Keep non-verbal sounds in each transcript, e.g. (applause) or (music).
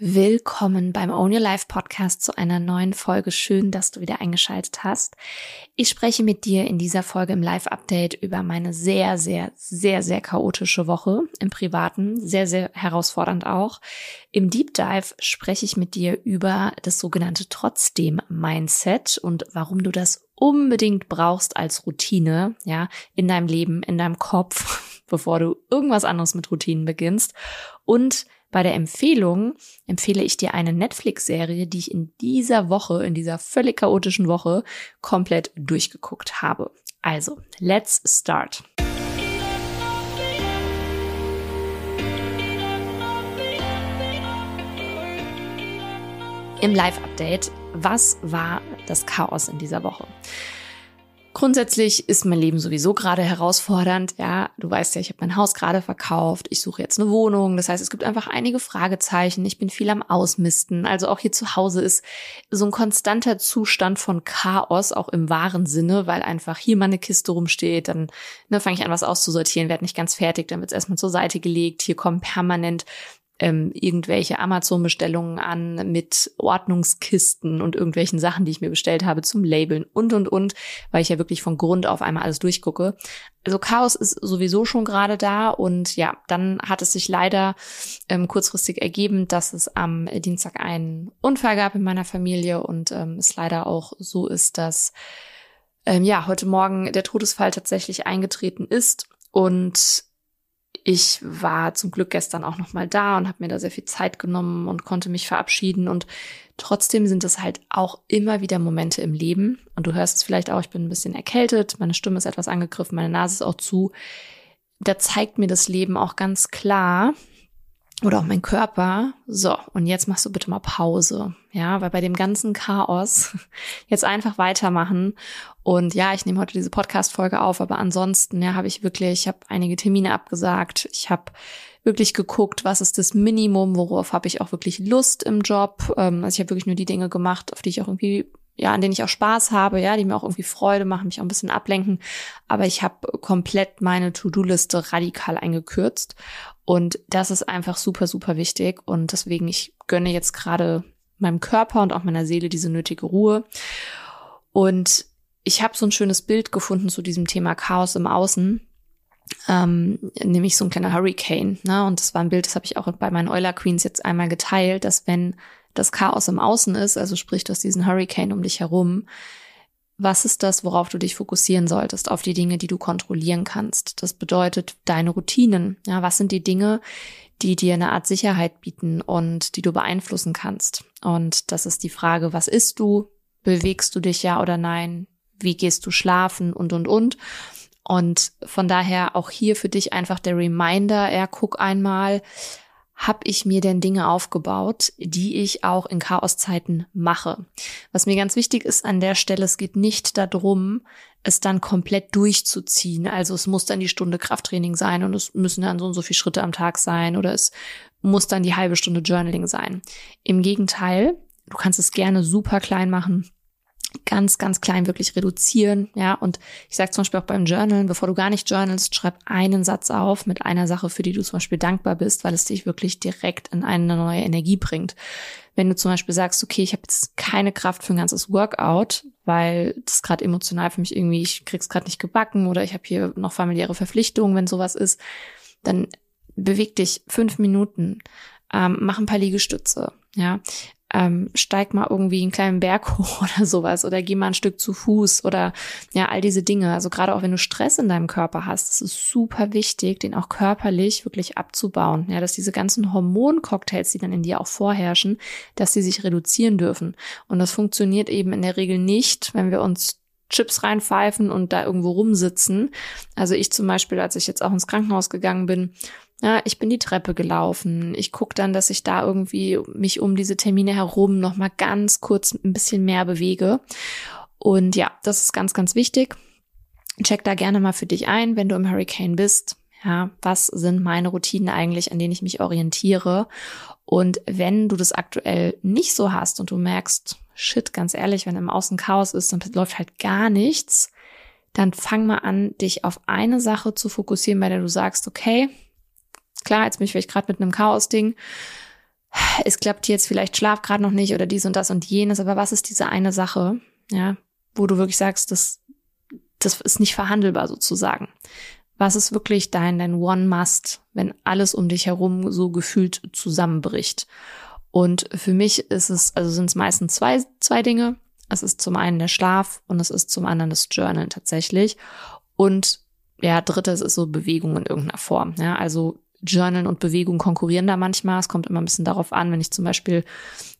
Willkommen beim Own Your Life Podcast zu einer neuen Folge. Schön, dass du wieder eingeschaltet hast. Ich spreche mit dir in dieser Folge im Live-Update über meine sehr, sehr, sehr, sehr chaotische Woche im Privaten. Sehr, sehr herausfordernd auch. Im Deep Dive spreche ich mit dir über das sogenannte Trotzdem-Mindset und warum du das unbedingt brauchst als Routine, ja, in deinem Leben, in deinem Kopf, (laughs) bevor du irgendwas anderes mit Routinen beginnst. Und bei der Empfehlung empfehle ich dir eine Netflix-Serie, die ich in dieser Woche, in dieser völlig chaotischen Woche, komplett durchgeguckt habe. Also, let's start. Im Live-Update, was war das Chaos in dieser Woche? Grundsätzlich ist mein Leben sowieso gerade herausfordernd. Ja, du weißt ja, ich habe mein Haus gerade verkauft. Ich suche jetzt eine Wohnung. Das heißt, es gibt einfach einige Fragezeichen. Ich bin viel am Ausmisten. Also auch hier zu Hause ist so ein konstanter Zustand von Chaos, auch im wahren Sinne, weil einfach hier mal eine Kiste rumsteht. Dann ne, fange ich an, was auszusortieren, werde nicht ganz fertig. Dann wird es erstmal zur Seite gelegt. Hier kommen permanent ähm, irgendwelche Amazon-Bestellungen an mit Ordnungskisten und irgendwelchen Sachen, die ich mir bestellt habe zum Labeln und, und, und, weil ich ja wirklich von Grund auf einmal alles durchgucke. Also Chaos ist sowieso schon gerade da und ja, dann hat es sich leider ähm, kurzfristig ergeben, dass es am Dienstag einen Unfall gab in meiner Familie und ähm, es leider auch so ist, dass ähm, ja heute Morgen der Todesfall tatsächlich eingetreten ist und ich war zum Glück gestern auch noch mal da und habe mir da sehr viel Zeit genommen und konnte mich verabschieden. Und trotzdem sind es halt auch immer wieder Momente im Leben. Und du hörst es vielleicht auch, ich bin ein bisschen erkältet, meine Stimme ist etwas angegriffen, meine Nase ist auch zu. Da zeigt mir das Leben auch ganz klar, oder auch mein Körper. So, und jetzt machst du bitte mal Pause. Ja, weil bei dem ganzen Chaos (laughs) jetzt einfach weitermachen. Und ja, ich nehme heute diese Podcast-Folge auf, aber ansonsten, ja, habe ich wirklich, ich habe einige Termine abgesagt. Ich habe wirklich geguckt, was ist das Minimum, worauf habe ich auch wirklich Lust im Job. Ähm, also ich habe wirklich nur die Dinge gemacht, auf die ich auch irgendwie ja, an denen ich auch Spaß habe, ja, die mir auch irgendwie Freude machen, mich auch ein bisschen ablenken. Aber ich habe komplett meine To-Do-Liste radikal eingekürzt. Und das ist einfach super, super wichtig. Und deswegen, ich gönne jetzt gerade meinem Körper und auch meiner Seele diese nötige Ruhe. Und ich habe so ein schönes Bild gefunden zu diesem Thema Chaos im Außen. Ähm, nämlich so ein kleiner Hurricane. Ne? Und das war ein Bild, das habe ich auch bei meinen Euler Queens jetzt einmal geteilt, dass wenn das Chaos im Außen ist, also sprich, du hast diesen Hurricane um dich herum, was ist das, worauf du dich fokussieren solltest? Auf die Dinge, die du kontrollieren kannst. Das bedeutet deine Routinen. Ja, was sind die Dinge, die dir eine Art Sicherheit bieten und die du beeinflussen kannst? Und das ist die Frage, was isst du? Bewegst du dich ja oder nein? Wie gehst du schlafen und, und, und? Und von daher auch hier für dich einfach der Reminder, ja, guck einmal, habe ich mir denn Dinge aufgebaut, die ich auch in Chaoszeiten mache. Was mir ganz wichtig ist an der Stelle, es geht nicht darum, es dann komplett durchzuziehen. Also es muss dann die Stunde Krafttraining sein und es müssen dann so und so viele Schritte am Tag sein oder es muss dann die halbe Stunde Journaling sein. Im Gegenteil, du kannst es gerne super klein machen ganz, ganz klein wirklich reduzieren, ja. Und ich sage zum Beispiel auch beim Journalen, bevor du gar nicht journalst, schreib einen Satz auf mit einer Sache, für die du zum Beispiel dankbar bist, weil es dich wirklich direkt in eine neue Energie bringt. Wenn du zum Beispiel sagst, okay, ich habe jetzt keine Kraft für ein ganzes Workout, weil das gerade emotional für mich irgendwie, ich krieg's gerade nicht gebacken oder ich habe hier noch familiäre Verpflichtungen, wenn sowas ist, dann beweg dich fünf Minuten, ähm, mach ein paar Liegestütze, ja, ähm, steig mal irgendwie einen kleinen Berg hoch (laughs) oder sowas oder geh mal ein Stück zu Fuß oder ja, all diese Dinge. Also gerade auch wenn du Stress in deinem Körper hast, ist es super wichtig, den auch körperlich wirklich abzubauen. Ja, dass diese ganzen Hormoncocktails, die dann in dir auch vorherrschen, dass sie sich reduzieren dürfen. Und das funktioniert eben in der Regel nicht, wenn wir uns Chips reinpfeifen und da irgendwo rumsitzen. Also ich zum Beispiel, als ich jetzt auch ins Krankenhaus gegangen bin, ja, ich bin die Treppe gelaufen. Ich gucke dann, dass ich da irgendwie mich um diese Termine herum noch mal ganz kurz ein bisschen mehr bewege. Und ja, das ist ganz, ganz wichtig. Check da gerne mal für dich ein, wenn du im Hurricane bist. Ja, was sind meine Routinen eigentlich, an denen ich mich orientiere? Und wenn du das aktuell nicht so hast und du merkst, shit, ganz ehrlich, wenn im Außen Chaos ist und läuft halt gar nichts, dann fang mal an, dich auf eine Sache zu fokussieren, bei der du sagst, okay, klar, jetzt bin ich vielleicht gerade mit einem Chaos-Ding. es klappt jetzt vielleicht Schlaf gerade noch nicht oder dies und das und jenes, aber was ist diese eine Sache, ja, wo du wirklich sagst, das, das ist nicht verhandelbar sozusagen. Was ist wirklich dein, dein One-Must, wenn alles um dich herum so gefühlt zusammenbricht? Und für mich ist es, also sind es meistens zwei, zwei Dinge. Es ist zum einen der Schlaf und es ist zum anderen das Journal tatsächlich. Und ja, drittes ist so Bewegung in irgendeiner Form. Ja, also Journal und Bewegung konkurrieren da manchmal. Es kommt immer ein bisschen darauf an, wenn ich zum Beispiel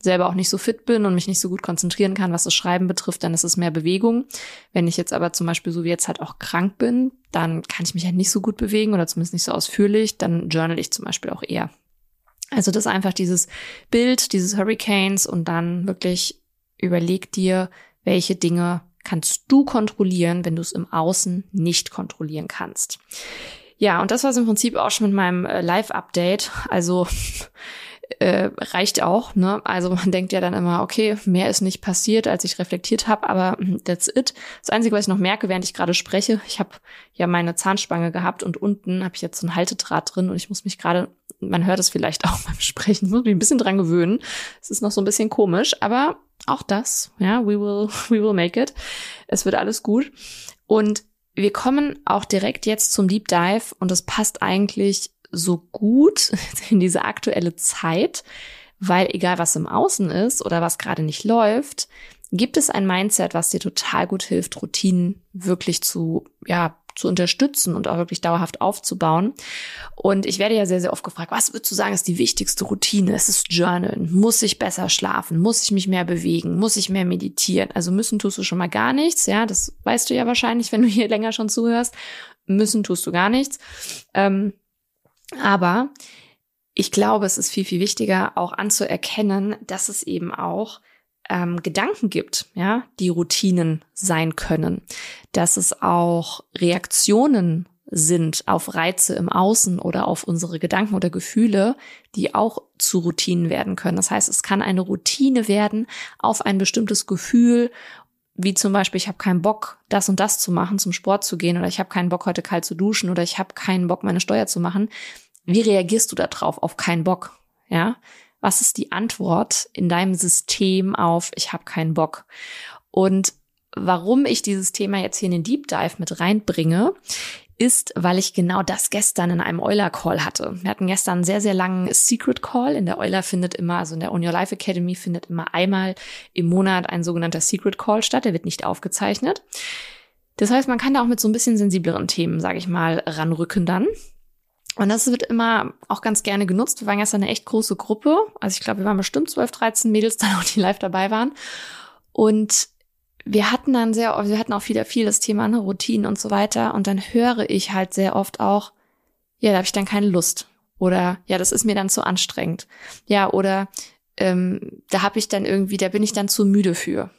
selber auch nicht so fit bin und mich nicht so gut konzentrieren kann, was das Schreiben betrifft, dann ist es mehr Bewegung. Wenn ich jetzt aber zum Beispiel so wie jetzt halt auch krank bin, dann kann ich mich halt nicht so gut bewegen oder zumindest nicht so ausführlich, dann journal ich zum Beispiel auch eher. Also das einfach dieses Bild dieses Hurricanes und dann wirklich überleg dir, welche Dinge kannst du kontrollieren, wenn du es im Außen nicht kontrollieren kannst. Ja, und das war es im Prinzip auch schon mit meinem äh, Live-Update. Also (laughs) äh, reicht auch. Ne? Also man (laughs) denkt ja dann immer, okay, mehr ist nicht passiert, als ich reflektiert habe, aber hm, that's it. Das Einzige, was ich noch merke, während ich gerade spreche, ich habe ja meine Zahnspange gehabt und unten habe ich jetzt so ein Haltedraht drin und ich muss mich gerade, man hört es vielleicht (laughs) auch beim Sprechen, muss mich ein bisschen dran gewöhnen. Es ist noch so ein bisschen komisch, aber auch das, ja, we will, we will make it. Es wird alles gut. Und wir kommen auch direkt jetzt zum Deep Dive und das passt eigentlich so gut (laughs) in diese aktuelle Zeit, weil egal was im Außen ist oder was gerade nicht läuft, gibt es ein Mindset, was dir total gut hilft, Routinen wirklich zu, ja, zu unterstützen und auch wirklich dauerhaft aufzubauen. Und ich werde ja sehr, sehr oft gefragt, was würdest du sagen, ist die wichtigste Routine? Es ist Journalen. Muss ich besser schlafen? Muss ich mich mehr bewegen? Muss ich mehr meditieren? Also müssen tust du schon mal gar nichts. Ja, das weißt du ja wahrscheinlich, wenn du hier länger schon zuhörst. Müssen tust du gar nichts. Ähm, aber ich glaube, es ist viel, viel wichtiger, auch anzuerkennen, dass es eben auch ähm, Gedanken gibt, ja, die Routinen sein können, dass es auch Reaktionen sind auf Reize im Außen oder auf unsere Gedanken oder Gefühle, die auch zu Routinen werden können. Das heißt, es kann eine Routine werden auf ein bestimmtes Gefühl, wie zum Beispiel, ich habe keinen Bock, das und das zu machen, zum Sport zu gehen, oder ich habe keinen Bock, heute kalt zu duschen, oder ich habe keinen Bock, meine Steuer zu machen. Wie reagierst du darauf, auf keinen Bock? Ja, was ist die Antwort in deinem System auf ich habe keinen Bock? Und warum ich dieses Thema jetzt hier in den Deep Dive mit reinbringe, ist, weil ich genau das gestern in einem Euler Call hatte. Wir hatten gestern einen sehr, sehr langen Secret Call. In der Euler findet immer, also in der On Your Life Academy findet immer einmal im Monat ein sogenannter Secret Call statt. Der wird nicht aufgezeichnet. Das heißt, man kann da auch mit so ein bisschen sensibleren Themen, sage ich mal, ranrücken dann. Und das wird immer auch ganz gerne genutzt. Wir waren gestern eine echt große Gruppe. Also ich glaube, wir waren bestimmt 12, 13 Mädels auch, die live dabei waren. Und wir hatten dann sehr, wir hatten auch wieder viel das Thema ne, Routinen und so weiter. Und dann höre ich halt sehr oft auch, ja, da habe ich dann keine Lust. Oder ja, das ist mir dann zu anstrengend. Ja, oder ähm, da habe ich dann irgendwie, da bin ich dann zu müde für.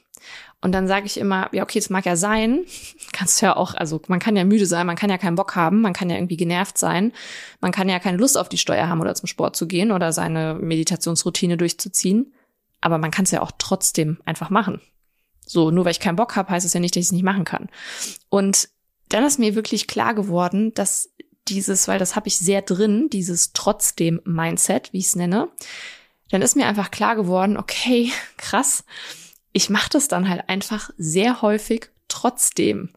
Und dann sage ich immer, ja, okay, das mag ja sein. (laughs) Kannst ja auch, also man kann ja müde sein, man kann ja keinen Bock haben, man kann ja irgendwie genervt sein, man kann ja keine Lust auf die Steuer haben oder zum Sport zu gehen oder seine Meditationsroutine durchzuziehen. Aber man kann es ja auch trotzdem einfach machen. So, nur weil ich keinen Bock habe, heißt es ja nicht, dass ich es nicht machen kann. Und dann ist mir wirklich klar geworden, dass dieses, weil das habe ich sehr drin, dieses trotzdem Mindset, wie ich es nenne, dann ist mir einfach klar geworden, okay, (laughs) krass, ich mache das dann halt einfach sehr häufig trotzdem.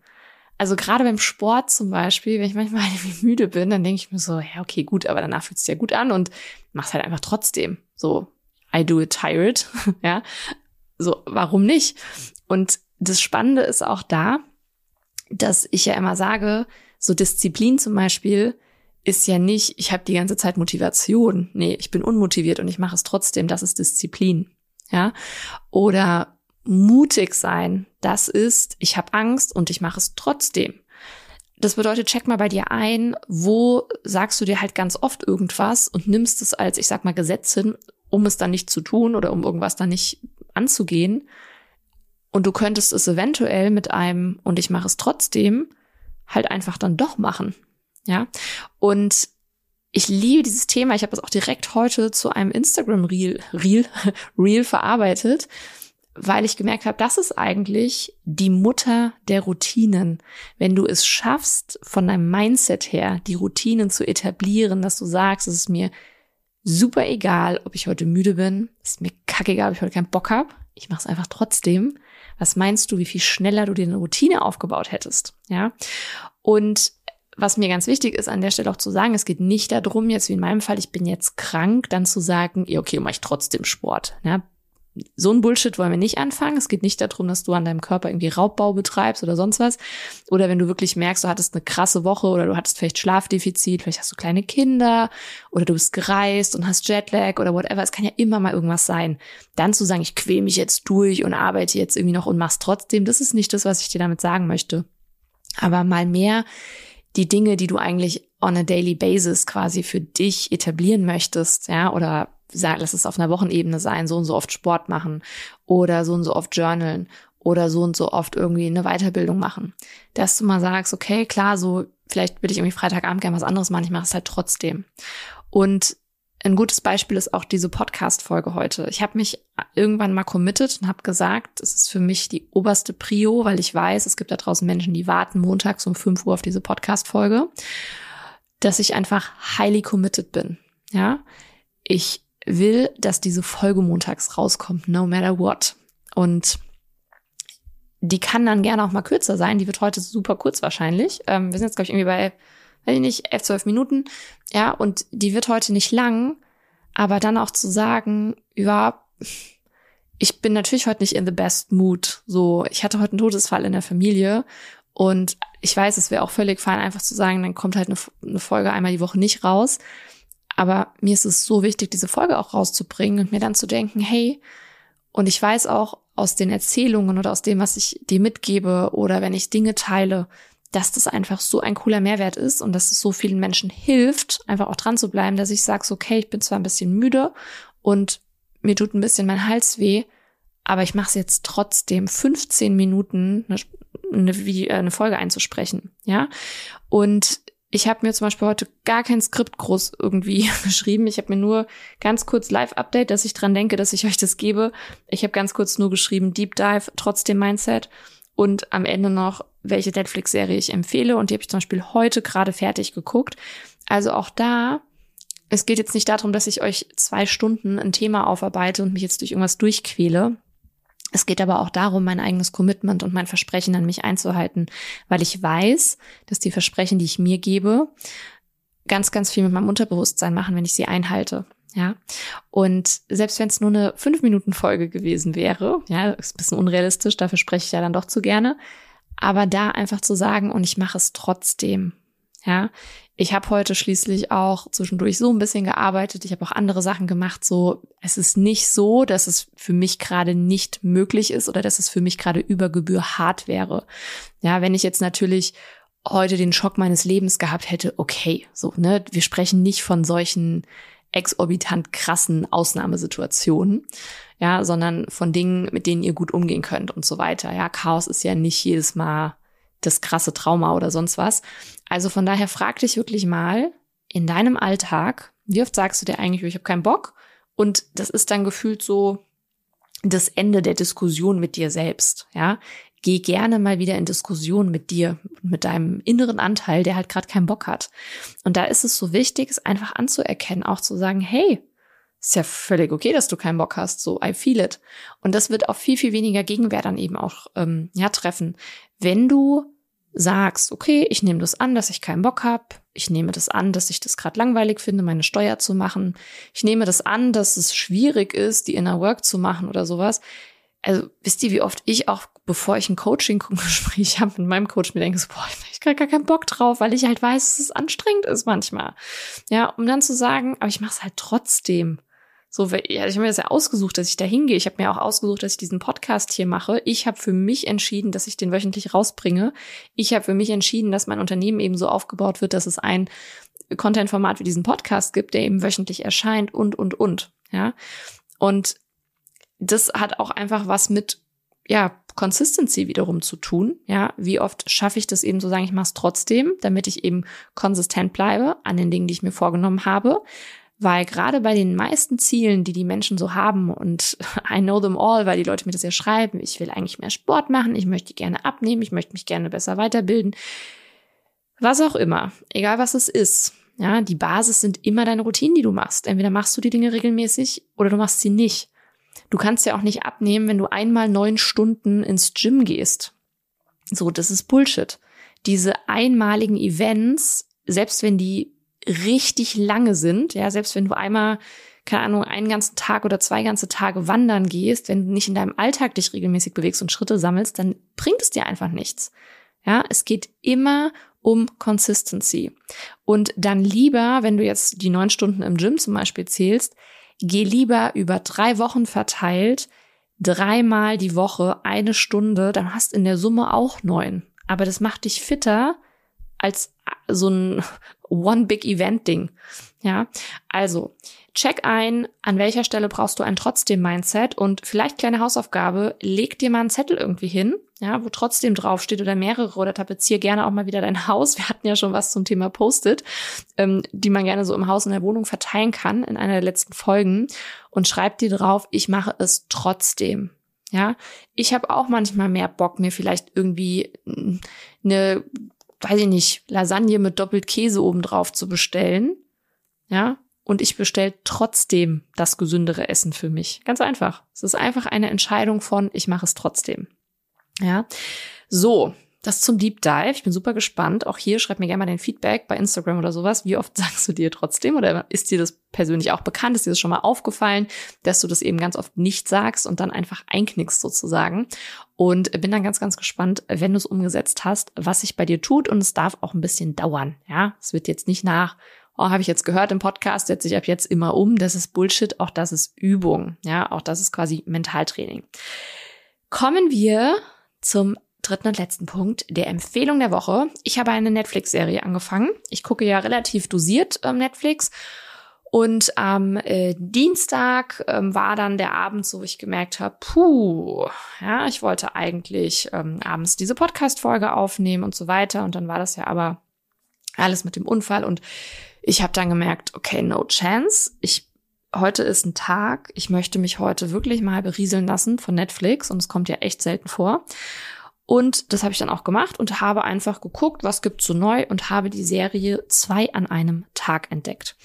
Also gerade beim Sport zum Beispiel, wenn ich manchmal (laughs) irgendwie müde bin, dann denke ich mir so, ja, okay, gut, aber danach fühlt es ja gut an und mach's halt einfach trotzdem. So, I do it tired, (laughs) ja. So, warum nicht? Und das Spannende ist auch da, dass ich ja immer sage, so Disziplin zum Beispiel ist ja nicht, ich habe die ganze Zeit Motivation. Nee, ich bin unmotiviert und ich mache es trotzdem. Das ist Disziplin. Ja. Oder mutig sein, das ist, ich habe Angst und ich mache es trotzdem. Das bedeutet, check mal bei dir ein, wo sagst du dir halt ganz oft irgendwas und nimmst es als, ich sag mal, Gesetz hin, um es dann nicht zu tun oder um irgendwas dann nicht anzugehen. Und du könntest es eventuell mit einem, und ich mache es trotzdem, halt einfach dann doch machen. Ja. Und ich liebe dieses Thema. Ich habe es auch direkt heute zu einem Instagram Reel, Reel, (laughs) Reel verarbeitet weil ich gemerkt habe, das ist eigentlich die Mutter der Routinen. Wenn du es schaffst, von deinem Mindset her die Routinen zu etablieren, dass du sagst, es ist mir super egal, ob ich heute müde bin. Ist mir kackegal, ob ich heute keinen Bock habe. Ich mache es einfach trotzdem. Was meinst du, wie viel schneller du dir eine Routine aufgebaut hättest? Ja. Und was mir ganz wichtig ist, an der Stelle auch zu sagen, es geht nicht darum, jetzt wie in meinem Fall, ich bin jetzt krank, dann zu sagen, okay, mache ich trotzdem Sport. Ja, so ein Bullshit wollen wir nicht anfangen. Es geht nicht darum, dass du an deinem Körper irgendwie Raubbau betreibst oder sonst was. Oder wenn du wirklich merkst, du hattest eine krasse Woche oder du hattest vielleicht Schlafdefizit, vielleicht hast du kleine Kinder oder du bist gereist und hast Jetlag oder whatever. Es kann ja immer mal irgendwas sein. Dann zu sagen, ich quäl mich jetzt durch und arbeite jetzt irgendwie noch und mach's trotzdem, das ist nicht das, was ich dir damit sagen möchte. Aber mal mehr die Dinge, die du eigentlich on a daily basis quasi für dich etablieren möchtest, ja, oder sag, lass es auf einer Wochenebene sein, so und so oft Sport machen oder so und so oft journalen oder so und so oft irgendwie eine Weiterbildung machen. Dass du mal sagst, okay, klar, so vielleicht will ich irgendwie Freitagabend gerne was anderes machen, ich mache es halt trotzdem. Und ein gutes Beispiel ist auch diese Podcast-Folge heute. Ich habe mich irgendwann mal committed und habe gesagt, es ist für mich die oberste Prio, weil ich weiß, es gibt da draußen Menschen, die warten montags um 5 Uhr auf diese Podcast-Folge, dass ich einfach highly committed bin. Ja, ich will, dass diese Folge montags rauskommt, no matter what. Und die kann dann gerne auch mal kürzer sein. Die wird heute super kurz wahrscheinlich. Ähm, wir sind jetzt, glaube ich, irgendwie bei weiß ich nicht, elf, zwölf Minuten. Ja, und die wird heute nicht lang, aber dann auch zu sagen, ja, ich bin natürlich heute nicht in the best mood. So, ich hatte heute einen Todesfall in der Familie und ich weiß, es wäre auch völlig fein, einfach zu sagen, dann kommt halt eine, eine, Folge einmal die Woche nicht raus. Aber mir ist es so wichtig, diese Folge auch rauszubringen und mir dann zu denken, hey, und ich weiß auch aus den Erzählungen oder aus dem, was ich dir mitgebe oder wenn ich Dinge teile, dass das einfach so ein cooler Mehrwert ist und dass es so vielen Menschen hilft, einfach auch dran zu bleiben, dass ich sage, okay, ich bin zwar ein bisschen müde und mir tut ein bisschen mein Hals weh, aber ich mache es jetzt trotzdem 15 Minuten eine, eine, äh, eine Folge einzusprechen, ja. Und ich habe mir zum Beispiel heute gar kein Skript groß irgendwie (laughs) geschrieben. Ich habe mir nur ganz kurz Live-Update, dass ich dran denke, dass ich euch das gebe. Ich habe ganz kurz nur geschrieben Deep Dive, trotzdem Mindset und am Ende noch, welche Netflix-Serie ich empfehle. Und die habe ich zum Beispiel heute gerade fertig geguckt. Also auch da, es geht jetzt nicht darum, dass ich euch zwei Stunden ein Thema aufarbeite und mich jetzt durch irgendwas durchquäle. Es geht aber auch darum, mein eigenes Commitment und mein Versprechen an mich einzuhalten, weil ich weiß, dass die Versprechen, die ich mir gebe, ganz, ganz viel mit meinem Unterbewusstsein machen, wenn ich sie einhalte. Ja, und selbst wenn es nur eine fünf Minuten Folge gewesen wäre, ja, ist ein bisschen unrealistisch, dafür spreche ich ja dann doch zu gerne, aber da einfach zu sagen und ich mache es trotzdem. Ja, ich habe heute schließlich auch zwischendurch so ein bisschen gearbeitet. Ich habe auch andere Sachen gemacht. So, es ist nicht so, dass es für mich gerade nicht möglich ist oder dass es für mich gerade über Gebühr hart wäre. Ja, wenn ich jetzt natürlich heute den Schock meines Lebens gehabt hätte, okay, so, ne, wir sprechen nicht von solchen exorbitant krassen Ausnahmesituationen, ja, sondern von Dingen, mit denen ihr gut umgehen könnt und so weiter. Ja, Chaos ist ja nicht jedes Mal das krasse Trauma oder sonst was. Also von daher frag dich wirklich mal in deinem Alltag, wie oft sagst du dir eigentlich, ich habe keinen Bock? Und das ist dann gefühlt so das Ende der Diskussion mit dir selbst, ja geh gerne mal wieder in Diskussion mit dir, mit deinem inneren Anteil, der halt gerade keinen Bock hat. Und da ist es so wichtig, es einfach anzuerkennen, auch zu sagen, hey, ist ja völlig okay, dass du keinen Bock hast, so I feel it. Und das wird auch viel, viel weniger Gegenwehr dann eben auch ähm, ja, treffen. Wenn du sagst, okay, ich nehme das an, dass ich keinen Bock habe, ich nehme das an, dass ich das gerade langweilig finde, meine Steuer zu machen, ich nehme das an, dass es schwierig ist, die Inner Work zu machen oder sowas, also wisst ihr, wie oft ich auch, bevor ich ein Coaching-Gespräch (laughs) habe mit meinem Coach, mir denke, so, boah, ich habe gar keinen Bock drauf, weil ich halt weiß, dass es anstrengend ist manchmal. Ja, um dann zu sagen, aber ich mache es halt trotzdem. So, ja, ich habe mir das ja ausgesucht, dass ich da hingehe. Ich habe mir auch ausgesucht, dass ich diesen Podcast hier mache. Ich habe für mich entschieden, dass ich den wöchentlich rausbringe. Ich habe für mich entschieden, dass mein Unternehmen eben so aufgebaut wird, dass es ein Content-Format wie diesen Podcast gibt, der eben wöchentlich erscheint und, und, und. Ja. Und das hat auch einfach was mit ja, Consistency wiederum zu tun. Ja, wie oft schaffe ich das eben so sagen, ich mache es trotzdem, damit ich eben konsistent bleibe an den Dingen, die ich mir vorgenommen habe. Weil gerade bei den meisten Zielen, die die Menschen so haben, und (laughs) I know them all, weil die Leute mir das ja schreiben, ich will eigentlich mehr Sport machen, ich möchte gerne abnehmen, ich möchte mich gerne besser weiterbilden, was auch immer, egal was es ist, Ja, die Basis sind immer deine Routinen, die du machst. Entweder machst du die Dinge regelmäßig oder du machst sie nicht. Du kannst ja auch nicht abnehmen, wenn du einmal neun Stunden ins Gym gehst. So, das ist Bullshit. Diese einmaligen Events, selbst wenn die richtig lange sind, ja, selbst wenn du einmal, keine Ahnung, einen ganzen Tag oder zwei ganze Tage wandern gehst, wenn du nicht in deinem Alltag dich regelmäßig bewegst und Schritte sammelst, dann bringt es dir einfach nichts. Ja, es geht immer um Consistency. Und dann lieber, wenn du jetzt die neun Stunden im Gym zum Beispiel zählst, geh lieber über drei Wochen verteilt dreimal die Woche eine Stunde, dann hast in der Summe auch neun. Aber das macht dich fitter als so ein One Big Event Ding. Ja, also check ein, an welcher Stelle brauchst du ein trotzdem Mindset und vielleicht kleine Hausaufgabe, leg dir mal einen Zettel irgendwie hin, ja, wo trotzdem draufsteht oder mehrere oder tapezier gerne auch mal wieder dein (laughs) Haus. Wir hatten ja schon was zum Thema Post-it, ähm, die man gerne so im Haus in der Wohnung verteilen kann in einer der letzten Folgen und schreib dir drauf, ich mache es trotzdem. Ja, ich habe auch manchmal mehr Bock, mir vielleicht irgendwie eine, weiß ich nicht, Lasagne mit doppelt Käse oben drauf zu bestellen. Ja, und ich bestelle trotzdem das gesündere Essen für mich. Ganz einfach. Es ist einfach eine Entscheidung von, ich mache es trotzdem. Ja, so. Das zum Deep Dive. Ich bin super gespannt. Auch hier schreib mir gerne mal dein Feedback bei Instagram oder sowas. Wie oft (laughs) sagst du dir trotzdem oder ist dir das persönlich auch bekannt? Ist dir das schon mal aufgefallen, dass du das eben ganz oft nicht sagst und dann einfach einknickst sozusagen? Und bin dann ganz, ganz gespannt, wenn du es umgesetzt hast, was sich bei dir tut. Und es darf auch ein bisschen dauern. Ja, es wird jetzt nicht nach oh, habe ich jetzt gehört im Podcast, setze ich ab jetzt immer um. Das ist Bullshit, auch das ist Übung. Ja, auch das ist quasi Mentaltraining. Kommen wir zum dritten und letzten Punkt, der Empfehlung der Woche. Ich habe eine Netflix-Serie angefangen. Ich gucke ja relativ dosiert ähm, Netflix. Und am äh, Dienstag ähm, war dann der Abend, so ich gemerkt habe, puh, ja, ich wollte eigentlich ähm, abends diese Podcast-Folge aufnehmen und so weiter. Und dann war das ja aber alles mit dem Unfall und ich habe dann gemerkt, okay, no chance. Ich heute ist ein Tag, ich möchte mich heute wirklich mal berieseln lassen von Netflix und es kommt ja echt selten vor. Und das habe ich dann auch gemacht und habe einfach geguckt, was gibt's so neu und habe die Serie zwei an einem Tag entdeckt.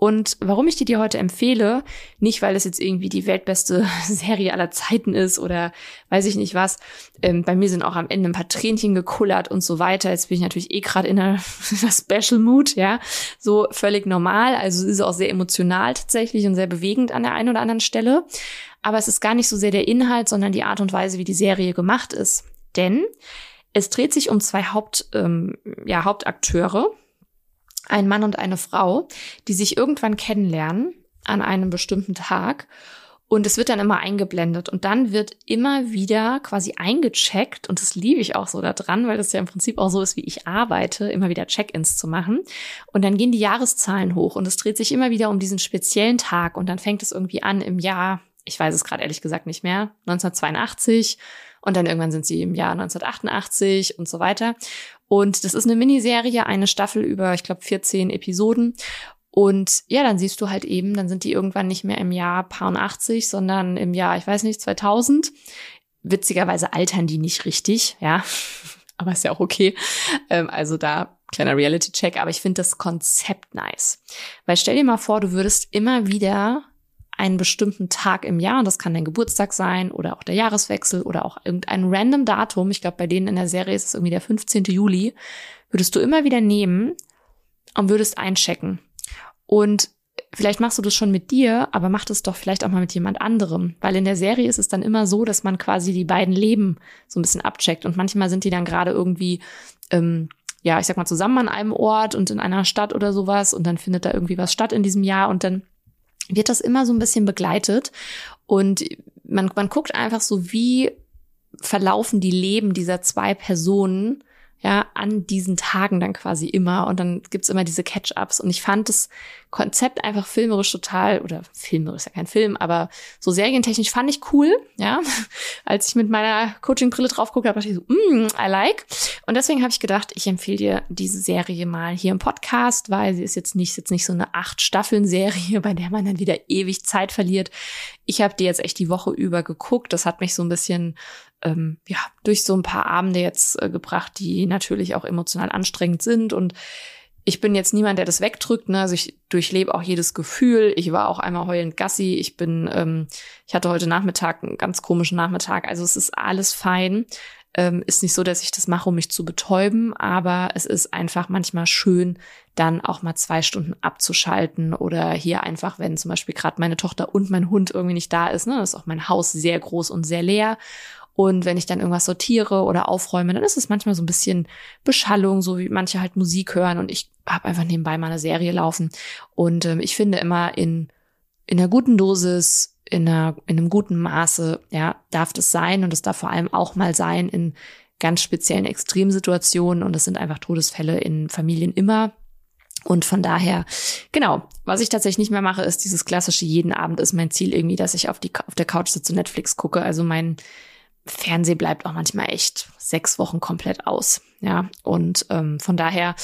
Und warum ich die dir heute empfehle, nicht weil es jetzt irgendwie die weltbeste (laughs) Serie aller Zeiten ist oder weiß ich nicht was. Ähm, bei mir sind auch am Ende ein paar Tränchen gekullert und so weiter. Jetzt bin ich natürlich eh gerade in einer, (laughs) Special Mood, ja. So völlig normal. Also ist auch sehr emotional tatsächlich und sehr bewegend an der einen oder anderen Stelle. Aber es ist gar nicht so sehr der Inhalt, sondern die Art und Weise, wie die Serie gemacht ist. Denn es dreht sich um zwei Haupt, ähm, ja, Hauptakteure ein Mann und eine Frau, die sich irgendwann kennenlernen an einem bestimmten Tag. Und es wird dann immer eingeblendet und dann wird immer wieder quasi eingecheckt und das liebe ich auch so daran, weil das ja im Prinzip auch so ist, wie ich arbeite, immer wieder Check-ins zu machen. Und dann gehen die Jahreszahlen hoch und es dreht sich immer wieder um diesen speziellen Tag und dann fängt es irgendwie an im Jahr, ich weiß es gerade ehrlich gesagt nicht mehr, 1982 und dann irgendwann sind sie im Jahr 1988 und so weiter. Und das ist eine Miniserie, eine Staffel über, ich glaube, 14 Episoden. Und ja, dann siehst du halt eben, dann sind die irgendwann nicht mehr im Jahr paar 80, sondern im Jahr, ich weiß nicht, 2000. Witzigerweise altern die nicht richtig, ja. (laughs) Aber ist ja auch okay. Ähm, also da kleiner Reality-Check. Aber ich finde das Konzept nice. Weil stell dir mal vor, du würdest immer wieder einen bestimmten Tag im Jahr, und das kann dein Geburtstag sein oder auch der Jahreswechsel oder auch irgendein random Datum, ich glaube, bei denen in der Serie ist es irgendwie der 15. Juli, würdest du immer wieder nehmen und würdest einchecken. Und vielleicht machst du das schon mit dir, aber mach das doch vielleicht auch mal mit jemand anderem. Weil in der Serie ist es dann immer so, dass man quasi die beiden Leben so ein bisschen abcheckt. Und manchmal sind die dann gerade irgendwie, ähm, ja, ich sag mal, zusammen an einem Ort und in einer Stadt oder sowas. Und dann findet da irgendwie was statt in diesem Jahr. Und dann wird das immer so ein bisschen begleitet. Und man, man guckt einfach so, wie verlaufen die Leben dieser zwei Personen ja, an diesen Tagen dann quasi immer und dann gibt's immer diese Catch-ups und ich fand das Konzept einfach filmerisch total, oder filmerisch ist ja kein Film, aber so serientechnisch fand ich cool, ja. (laughs) Als ich mit meiner Coaching-Brille drauf gucke, dachte ich so, mm, I like. Und deswegen habe ich gedacht, ich empfehle dir diese Serie mal hier im Podcast, weil sie ist jetzt nicht, jetzt nicht so eine acht Staffeln-Serie, (laughs) bei der man dann wieder ewig Zeit verliert. Ich habe die jetzt echt die Woche über geguckt. Das hat mich so ein bisschen ähm, ja, durch so ein paar Abende jetzt äh, gebracht, die natürlich auch emotional anstrengend sind. Und ich bin jetzt niemand, der das wegdrückt. Ne? Also ich durchlebe auch jedes Gefühl. Ich war auch einmal heulend Gassi. Ich bin, ähm, ich hatte heute Nachmittag einen ganz komischen Nachmittag. Also es ist alles fein. Ähm, ist nicht so, dass ich das mache, um mich zu betäuben, aber es ist einfach manchmal schön, dann auch mal zwei Stunden abzuschalten oder hier einfach, wenn zum Beispiel gerade meine Tochter und mein Hund irgendwie nicht da ist, ne, ist auch mein Haus sehr groß und sehr leer. Und wenn ich dann irgendwas sortiere oder aufräume, dann ist es manchmal so ein bisschen Beschallung, so wie manche halt Musik hören und ich habe einfach nebenbei mal eine Serie laufen. Und ähm, ich finde immer in, in einer guten Dosis in, einer, in einem guten Maße, ja, darf das sein und es darf vor allem auch mal sein in ganz speziellen Extremsituationen und es sind einfach Todesfälle in Familien immer. Und von daher, genau, was ich tatsächlich nicht mehr mache, ist dieses klassische, jeden Abend ist mein Ziel irgendwie, dass ich auf, die, auf der Couch sitze Netflix gucke. Also mein Fernseh bleibt auch manchmal echt sechs Wochen komplett aus. Ja, und ähm, von daher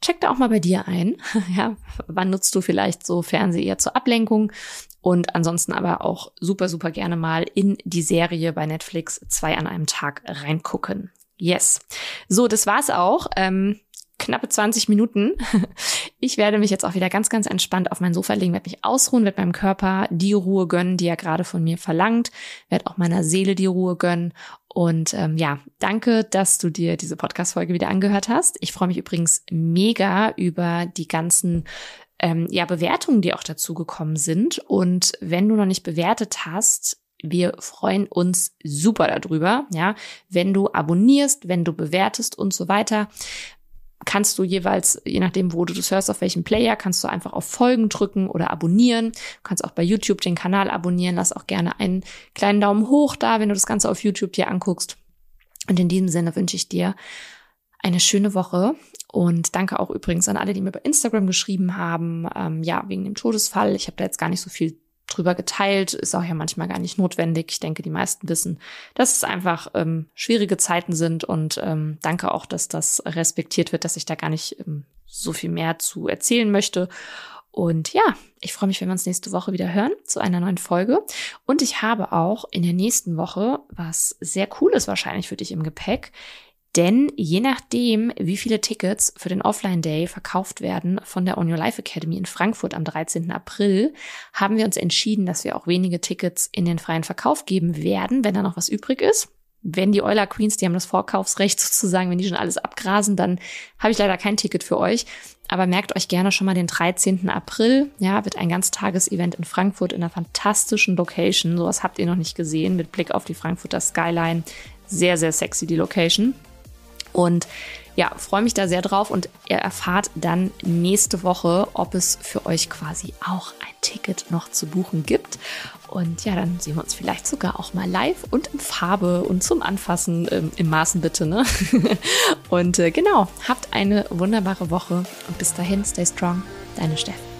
check da auch mal bei dir ein. (laughs) ja, wann nutzt du vielleicht so Fernseh eher zur Ablenkung? Und ansonsten aber auch super, super gerne mal in die Serie bei Netflix zwei an einem Tag reingucken. Yes. So, das war's auch. Ähm, knappe 20 Minuten. (laughs) Ich werde mich jetzt auch wieder ganz, ganz entspannt auf mein Sofa legen, werde mich ausruhen, werde meinem Körper die Ruhe gönnen, die er gerade von mir verlangt, werde auch meiner Seele die Ruhe gönnen. Und ähm, ja, danke, dass du dir diese Podcast-Folge wieder angehört hast. Ich freue mich übrigens mega über die ganzen ähm, ja, Bewertungen, die auch dazu gekommen sind. Und wenn du noch nicht bewertet hast, wir freuen uns super darüber, ja, wenn du abonnierst, wenn du bewertest und so weiter. Kannst du jeweils, je nachdem, wo du das hörst, auf welchem Player, kannst du einfach auf Folgen drücken oder abonnieren. Du kannst auch bei YouTube den Kanal abonnieren. Lass auch gerne einen kleinen Daumen hoch da, wenn du das Ganze auf YouTube dir anguckst. Und in diesem Sinne wünsche ich dir eine schöne Woche und danke auch übrigens an alle, die mir bei Instagram geschrieben haben, ähm, ja, wegen dem Todesfall. Ich habe da jetzt gar nicht so viel drüber geteilt, ist auch ja manchmal gar nicht notwendig. Ich denke, die meisten wissen, dass es einfach ähm, schwierige Zeiten sind und ähm, danke auch, dass das respektiert wird, dass ich da gar nicht ähm, so viel mehr zu erzählen möchte. Und ja, ich freue mich, wenn wir uns nächste Woche wieder hören zu einer neuen Folge. Und ich habe auch in der nächsten Woche was sehr Cooles wahrscheinlich für dich im Gepäck. Denn je nachdem, wie viele Tickets für den Offline Day verkauft werden von der On Your Life Academy in Frankfurt am 13. April, haben wir uns entschieden, dass wir auch wenige Tickets in den freien Verkauf geben werden, wenn da noch was übrig ist. Wenn die Euler Queens, die haben das Vorkaufsrecht (laughs) sozusagen, wenn die schon alles abgrasen, dann habe ich leider kein Ticket für euch. Aber merkt euch gerne schon mal den 13. April. Ja, wird ein ganztages-Event in Frankfurt in einer fantastischen Location. Sowas habt ihr noch nicht gesehen mit Blick auf die Frankfurter Skyline. Sehr, sehr sexy die Location. Und ja, freue mich da sehr drauf und ihr erfahrt dann nächste Woche, ob es für euch quasi auch ein Ticket noch zu buchen gibt. Und ja, dann sehen wir uns vielleicht sogar auch mal live und in Farbe und zum Anfassen ähm, im Maßen bitte. Ne? (laughs) und äh, genau, habt eine wunderbare Woche und bis dahin, stay strong, deine Steff.